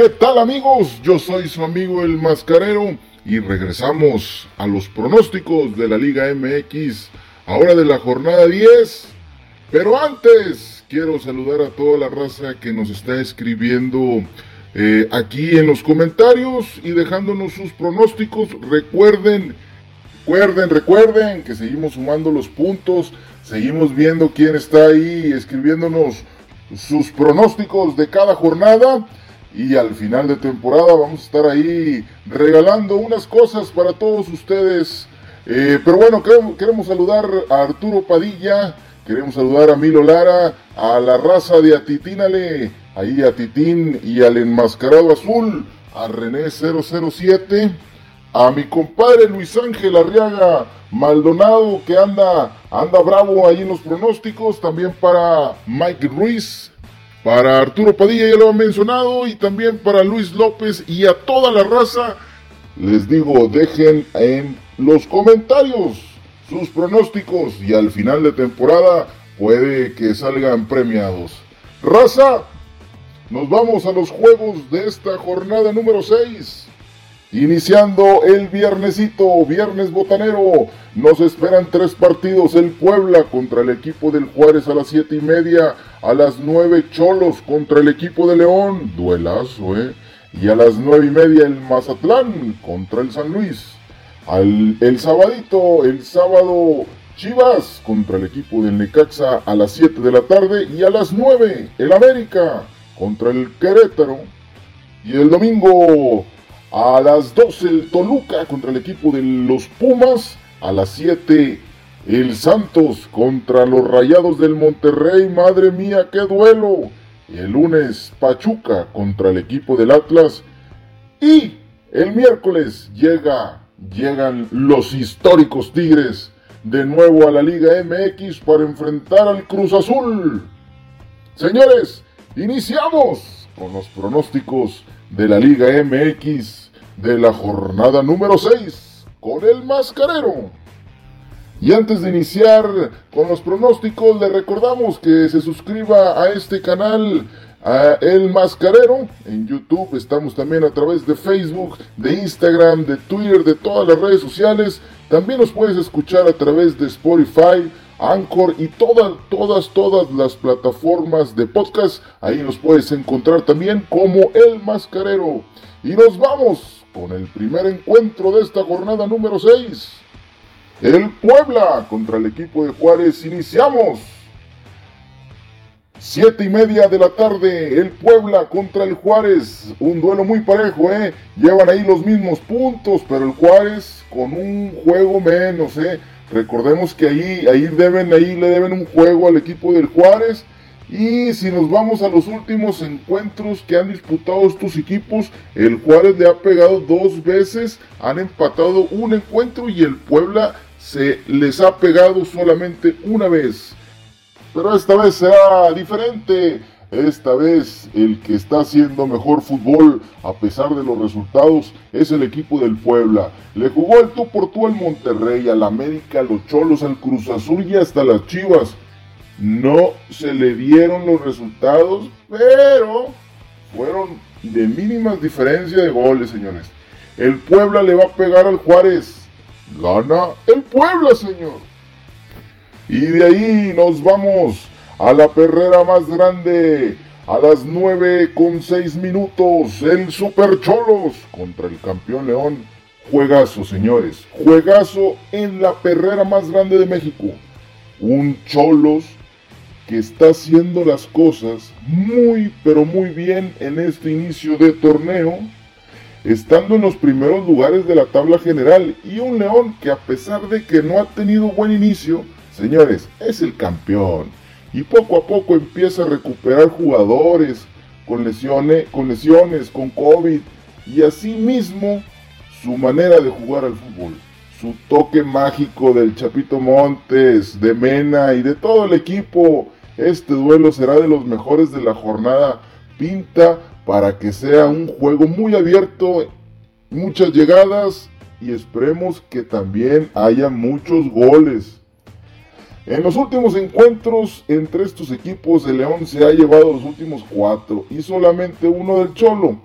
¿Qué tal amigos? Yo soy su amigo el Mascarero y regresamos a los pronósticos de la Liga MX, ahora de la jornada 10. Pero antes, quiero saludar a toda la raza que nos está escribiendo eh, aquí en los comentarios y dejándonos sus pronósticos. Recuerden, recuerden, recuerden que seguimos sumando los puntos, seguimos viendo quién está ahí escribiéndonos sus pronósticos de cada jornada. Y al final de temporada vamos a estar ahí regalando unas cosas para todos ustedes. Eh, pero bueno, queremos, saludar a Arturo Padilla, queremos saludar a Milo Lara, a la raza de Atitínale, ahí a Titín y al enmascarado azul, a René 007, a mi compadre Luis Ángel Arriaga Maldonado que anda, anda bravo ahí en los pronósticos, también para Mike Ruiz, para Arturo Padilla, ya lo han mencionado, y también para Luis López y a toda la raza. Les digo, dejen en los comentarios sus pronósticos y al final de temporada puede que salgan premiados. Raza, nos vamos a los juegos de esta jornada número 6. Iniciando el viernesito, viernes botanero, nos esperan tres partidos. El Puebla contra el equipo del Juárez a las siete y media. A las 9 Cholos contra el equipo de León. Duelazo, ¿eh? Y a las nueve y media el Mazatlán contra el San Luis. El sabadito, el sábado Chivas contra el equipo del Necaxa a las 7 de la tarde. Y a las 9 el América contra el Querétaro. Y el domingo a las 12 el Toluca contra el equipo de los Pumas. A las 7 el Santos contra los Rayados del Monterrey. Madre mía, qué duelo. El lunes Pachuca contra el equipo del Atlas. Y el miércoles llega, llegan los históricos Tigres de nuevo a la Liga MX para enfrentar al Cruz Azul. Señores, iniciamos con los pronósticos de la Liga MX de la jornada número 6 con el mascarero. Y antes de iniciar con los pronósticos, le recordamos que se suscriba a este canal, a El Mascarero. En YouTube estamos también a través de Facebook, de Instagram, de Twitter, de todas las redes sociales. También nos puedes escuchar a través de Spotify, Anchor y todas, todas, todas las plataformas de podcast. Ahí nos puedes encontrar también como El Mascarero. Y nos vamos con el primer encuentro de esta jornada número 6. El Puebla contra el equipo de Juárez. Iniciamos. Siete y media de la tarde, el Puebla contra el Juárez. Un duelo muy parejo, ¿eh? Llevan ahí los mismos puntos, pero el Juárez con un juego menos, ¿eh? Recordemos que ahí, ahí, le deben un juego al equipo del Juárez. Y si nos vamos a los últimos encuentros que han disputado estos equipos, el Juárez le ha pegado dos veces, han empatado un encuentro y el Puebla se les ha pegado solamente una vez. Pero esta vez será diferente. Esta vez el que está haciendo mejor fútbol a pesar de los resultados es el equipo del Puebla. Le jugó el tú por tú al Monterrey, al América, a los Cholos, al Cruz Azul y hasta las Chivas. No se le dieron los resultados, pero fueron de mínimas diferencias de goles, señores. El Puebla le va a pegar al Juárez. Gana el Puebla, señor. Y de ahí nos vamos a la perrera más grande. A las 9 con 6 minutos, el Super Cholos contra el campeón León. Juegazo, señores. Juegazo en la perrera más grande de México. Un Cholos que está haciendo las cosas muy, pero muy bien en este inicio de torneo estando en los primeros lugares de la tabla general y un León que a pesar de que no ha tenido buen inicio, señores, es el campeón y poco a poco empieza a recuperar jugadores con lesiones, con, lesiones, con COVID y así mismo su manera de jugar al fútbol, su toque mágico del Chapito Montes, de Mena y de todo el equipo. Este duelo será de los mejores de la jornada. Pinta para que sea un juego muy abierto, muchas llegadas y esperemos que también haya muchos goles. En los últimos encuentros entre estos equipos, el León se ha llevado los últimos cuatro y solamente uno del Cholo.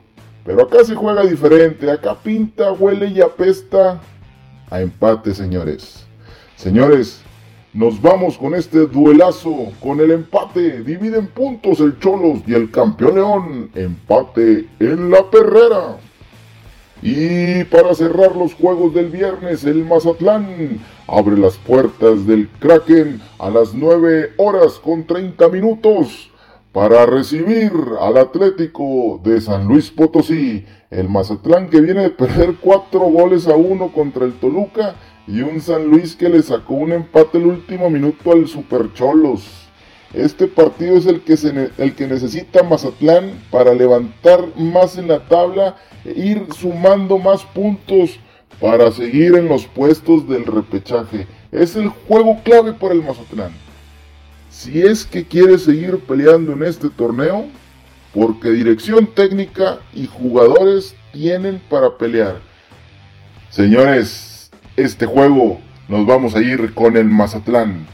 Pero acá se juega diferente, acá pinta, huele y apesta a empate, señores. Señores, nos vamos con este duelazo, con el empate. Dividen puntos el Cholos y el campeón León. Empate en la perrera. Y para cerrar los juegos del viernes, el Mazatlán abre las puertas del Kraken a las 9 horas con 30 minutos para recibir al Atlético de San Luis Potosí. El Mazatlán que viene de perder 4 goles a 1 contra el Toluca y un San Luis que le sacó un empate el último minuto al Super Cholos. Este partido es el que, el que necesita Mazatlán para levantar más en la tabla ir sumando más puntos para seguir en los puestos del repechaje. Es el juego clave para el Mazatlán. Si es que quiere seguir peleando en este torneo, porque dirección técnica y jugadores tienen para pelear. Señores, este juego nos vamos a ir con el Mazatlán.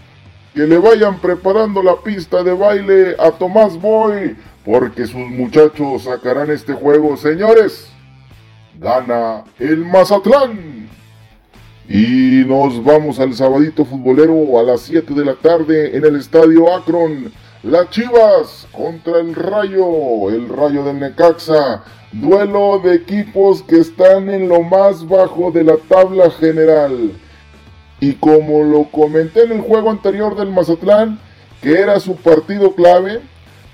Que le vayan preparando la pista de baile a Tomás Boy, porque sus muchachos sacarán este juego. Señores, gana el Mazatlán. Y nos vamos al sabadito futbolero a las 7 de la tarde en el estadio Akron. Las Chivas contra el Rayo, el Rayo del Necaxa. Duelo de equipos que están en lo más bajo de la tabla general. Y como lo comenté en el juego anterior del Mazatlán, que era su partido clave,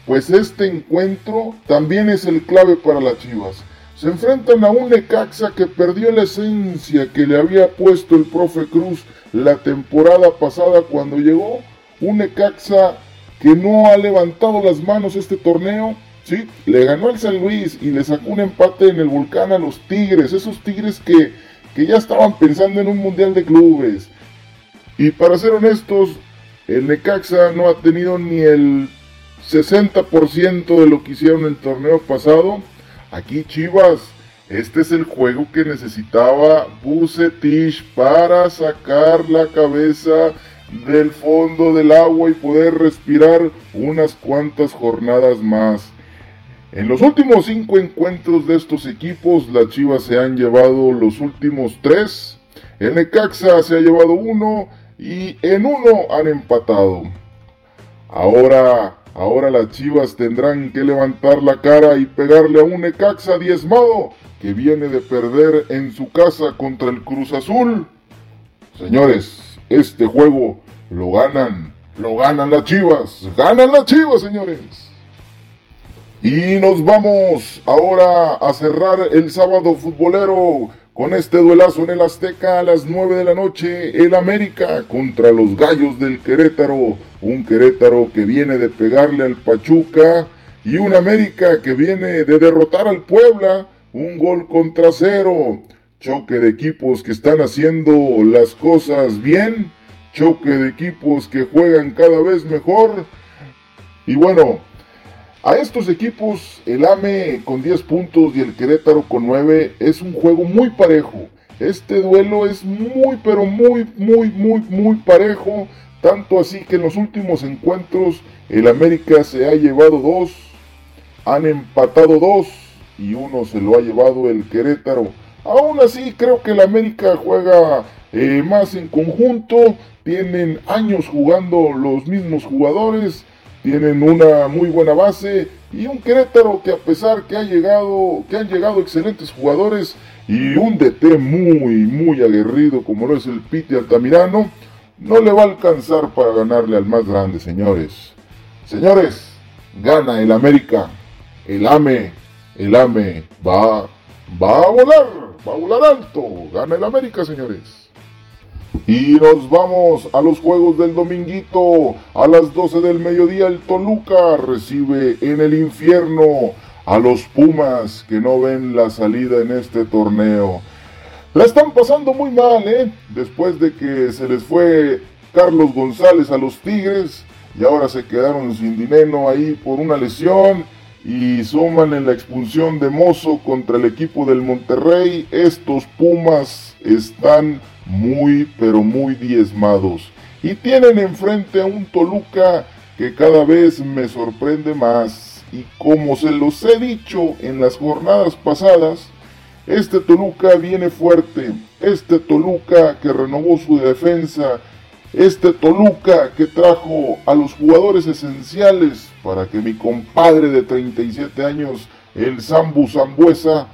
pues este encuentro también es el clave para las Chivas. Se enfrentan a un Necaxa que perdió la esencia que le había puesto el profe Cruz la temporada pasada cuando llegó. Un Necaxa que no ha levantado las manos este torneo. Sí, le ganó el San Luis y le sacó un empate en el volcán a los Tigres. Esos Tigres que, que ya estaban pensando en un mundial de clubes. Y para ser honestos, el Necaxa no ha tenido ni el 60% de lo que hicieron el torneo pasado Aquí Chivas, este es el juego que necesitaba Bucetich para sacar la cabeza del fondo del agua y poder respirar unas cuantas jornadas más. En los últimos cinco encuentros de estos equipos, las Chivas se han llevado los últimos tres. El Necaxa se ha llevado uno y en uno han empatado. Ahora Ahora las Chivas tendrán que levantar la cara y pegarle a un Necaxa diezmado que viene de perder en su casa contra el Cruz Azul. Señores, este juego lo ganan, lo ganan las Chivas, ganan las Chivas, señores. Y nos vamos ahora a cerrar el sábado futbolero con este duelazo en el Azteca a las 9 de la noche, el América contra los Gallos del Querétaro. Un Querétaro que viene de pegarle al Pachuca y un América que viene de derrotar al Puebla. Un gol contra cero. Choque de equipos que están haciendo las cosas bien. Choque de equipos que juegan cada vez mejor. Y bueno, a estos equipos, el AME con 10 puntos y el Querétaro con 9, es un juego muy parejo. Este duelo es muy, pero muy, muy, muy, muy parejo. Tanto así que en los últimos encuentros el América se ha llevado dos, han empatado dos y uno se lo ha llevado el Querétaro. Aún así creo que el América juega eh, más en conjunto, tienen años jugando los mismos jugadores tienen una muy buena base y un Querétaro que a pesar que ha llegado, que han llegado excelentes jugadores y un DT muy, muy aguerrido como lo es el Piti Altamirano, no le va a alcanzar para ganarle al más grande, señores. Señores, gana el América, el AME, el AME va, va a volar, va a volar alto, gana el América, señores. Y nos vamos a los juegos del dominguito. A las 12 del mediodía el Toluca recibe en el infierno a los Pumas que no ven la salida en este torneo. La están pasando muy mal, ¿eh? Después de que se les fue Carlos González a los Tigres y ahora se quedaron sin dinero ahí por una lesión y suman en la expulsión de Mozo contra el equipo del Monterrey. Estos Pumas están muy pero muy diezmados. Y tienen enfrente a un Toluca que cada vez me sorprende más. Y como se los he dicho en las jornadas pasadas, este Toluca viene fuerte, este Toluca que renovó su defensa, este Toluca que trajo a los jugadores esenciales para que mi compadre de 37 años, el Zambu Zambuesa,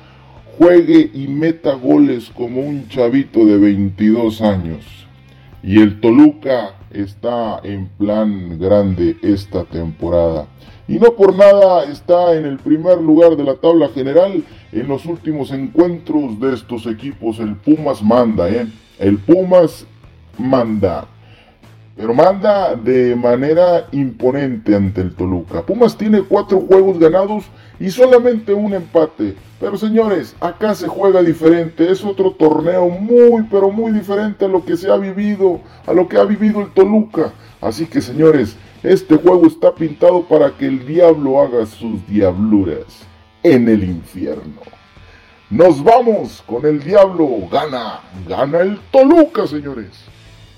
juegue y meta goles como un chavito de 22 años. Y el Toluca está en plan grande esta temporada. Y no por nada está en el primer lugar de la tabla general en los últimos encuentros de estos equipos. El Pumas manda, ¿eh? El Pumas manda pero manda de manera imponente ante el Toluca. Pumas tiene cuatro juegos ganados y solamente un empate. Pero señores, acá se juega diferente, es otro torneo muy pero muy diferente a lo que se ha vivido, a lo que ha vivido el Toluca. Así que señores, este juego está pintado para que el diablo haga sus diabluras en el infierno. Nos vamos con el diablo, gana, gana el Toluca, señores.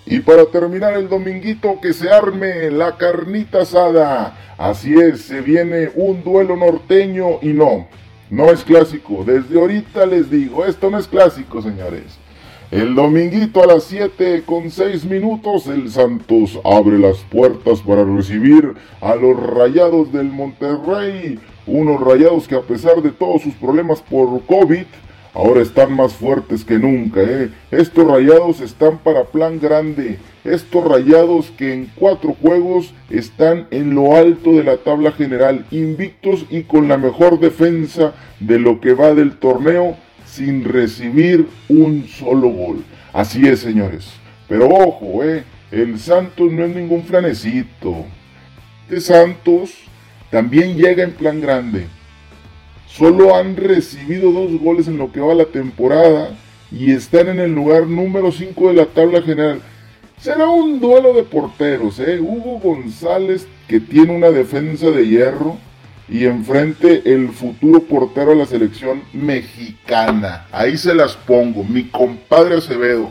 Y para terminar el dominguito, que se arme la carnita asada. Así es, se viene un duelo norteño y no, no es clásico. Desde ahorita les digo, esto no es clásico, señores. El dominguito a las 7 con 6 minutos, el Santos abre las puertas para recibir a los rayados del Monterrey. Unos rayados que a pesar de todos sus problemas por COVID, Ahora están más fuertes que nunca, ¿eh? Estos rayados están para plan grande. Estos rayados que en cuatro juegos están en lo alto de la tabla general, invictos y con la mejor defensa de lo que va del torneo sin recibir un solo gol. Así es, señores. Pero ojo, ¿eh? El Santos no es ningún flanecito. Este Santos también llega en plan grande. Solo han recibido dos goles en lo que va la temporada y están en el lugar número 5 de la tabla general. Será un duelo de porteros, ¿eh? Hugo González que tiene una defensa de hierro y enfrente el futuro portero de la selección mexicana. Ahí se las pongo, mi compadre Acevedo.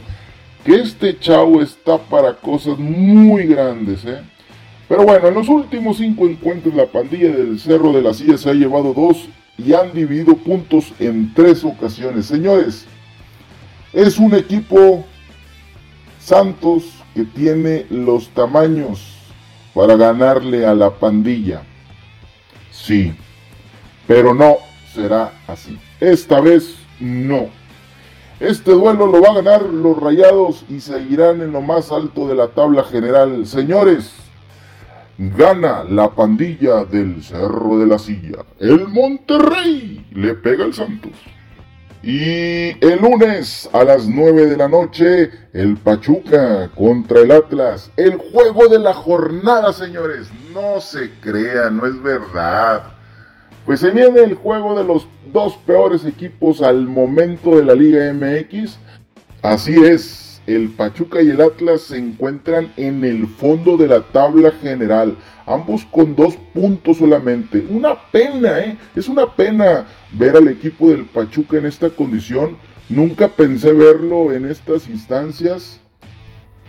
Que este chavo está para cosas muy grandes, ¿eh? Pero bueno, en los últimos cinco encuentros la pandilla del Cerro de la Silla se ha llevado dos y han dividido puntos en tres ocasiones. Señores, es un equipo Santos que tiene los tamaños para ganarle a la pandilla. Sí, pero no será así. Esta vez no. Este duelo lo va a ganar los Rayados y seguirán en lo más alto de la tabla general. Señores, Gana la pandilla del Cerro de la Silla. El Monterrey le pega al Santos. Y el lunes a las 9 de la noche, el Pachuca contra el Atlas. El juego de la jornada, señores. No se crean, no es verdad. Pues se viene el juego de los dos peores equipos al momento de la Liga MX. Así es, el Pachuca y el Atlas se encuentran en el fondo de la tabla general, ambos con dos puntos solamente. Una pena, ¿eh? Es una pena ver al equipo del Pachuca en esta condición. Nunca pensé verlo en estas instancias.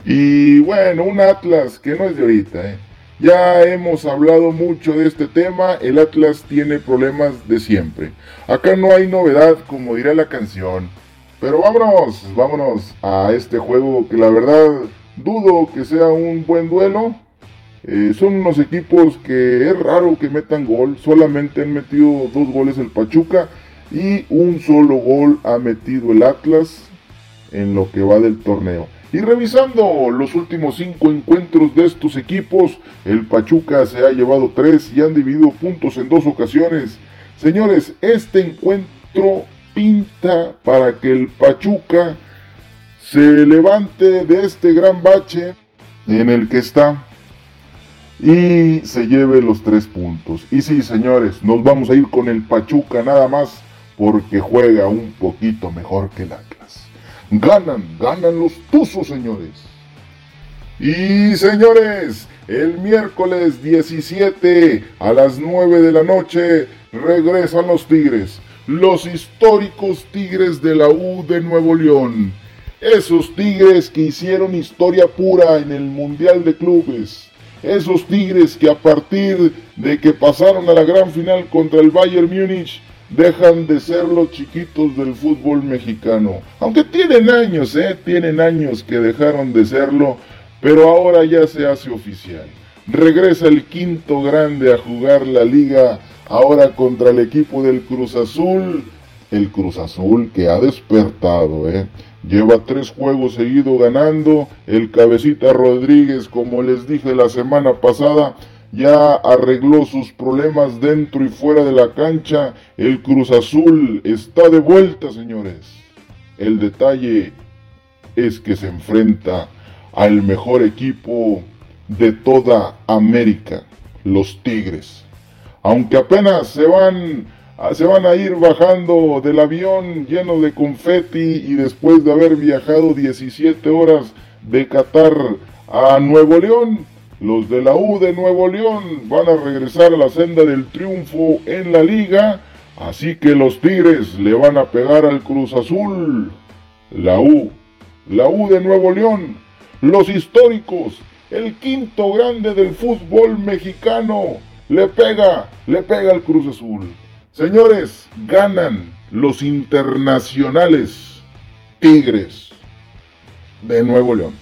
Y bueno, un Atlas que no es de ahorita, ¿eh? Ya hemos hablado mucho de este tema, el Atlas tiene problemas de siempre. Acá no hay novedad, como dirá la canción. Pero vámonos, vámonos a este juego que la verdad dudo que sea un buen duelo. Eh, son unos equipos que es raro que metan gol. Solamente han metido dos goles el Pachuca y un solo gol ha metido el Atlas en lo que va del torneo. Y revisando los últimos cinco encuentros de estos equipos, el Pachuca se ha llevado tres y han dividido puntos en dos ocasiones. Señores, este encuentro pinta para que el Pachuca se levante de este gran bache en el que está y se lleve los tres puntos. Y sí, señores, nos vamos a ir con el Pachuca nada más porque juega un poquito mejor que el Atlas. Ganan, ganan los Tuzos, señores. Y señores, el miércoles 17 a las 9 de la noche regresan los Tigres los históricos Tigres de la U de Nuevo León. Esos Tigres que hicieron historia pura en el Mundial de Clubes. Esos Tigres que a partir de que pasaron a la gran final contra el Bayern Múnich dejan de ser los chiquitos del fútbol mexicano. Aunque tienen años, ¿eh? Tienen años que dejaron de serlo, pero ahora ya se hace oficial. Regresa el quinto grande a jugar la liga ahora contra el equipo del Cruz Azul. El Cruz Azul que ha despertado, ¿eh? Lleva tres juegos seguidos ganando. El cabecita Rodríguez, como les dije la semana pasada, ya arregló sus problemas dentro y fuera de la cancha. El Cruz Azul está de vuelta, señores. El detalle es que se enfrenta al mejor equipo de toda América, los Tigres. Aunque apenas se van Ah, se van a ir bajando del avión lleno de confeti y después de haber viajado 17 horas de Qatar a Nuevo León, los de la U de Nuevo León van a regresar a la senda del triunfo en la liga, así que los Tigres le van a pegar al Cruz Azul. La U, la U de Nuevo León, los históricos, el quinto grande del fútbol mexicano, le pega, le pega al Cruz Azul. Señores, ganan los internacionales Tigres de Nuevo León.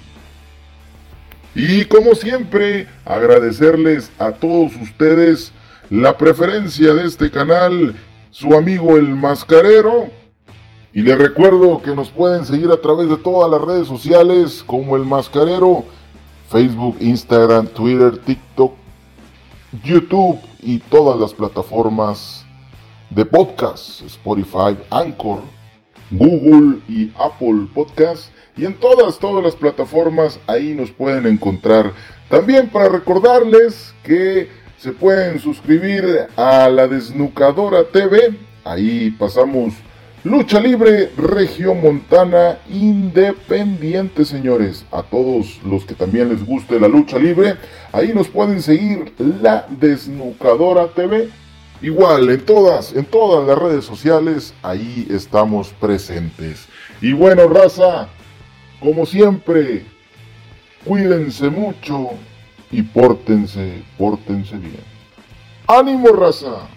Y como siempre, agradecerles a todos ustedes la preferencia de este canal, su amigo el mascarero. Y les recuerdo que nos pueden seguir a través de todas las redes sociales como el mascarero, Facebook, Instagram, Twitter, TikTok, YouTube y todas las plataformas de podcast, Spotify, Anchor, Google y Apple Podcast y en todas, todas las plataformas ahí nos pueden encontrar. También para recordarles que se pueden suscribir a la Desnucadora TV, ahí pasamos lucha libre región montana independiente, señores. A todos los que también les guste la lucha libre, ahí nos pueden seguir la Desnucadora TV Igual, en todas, en todas las redes sociales, ahí estamos presentes. Y bueno, raza, como siempre, cuídense mucho y pórtense, pórtense bien. ¡Ánimo, raza!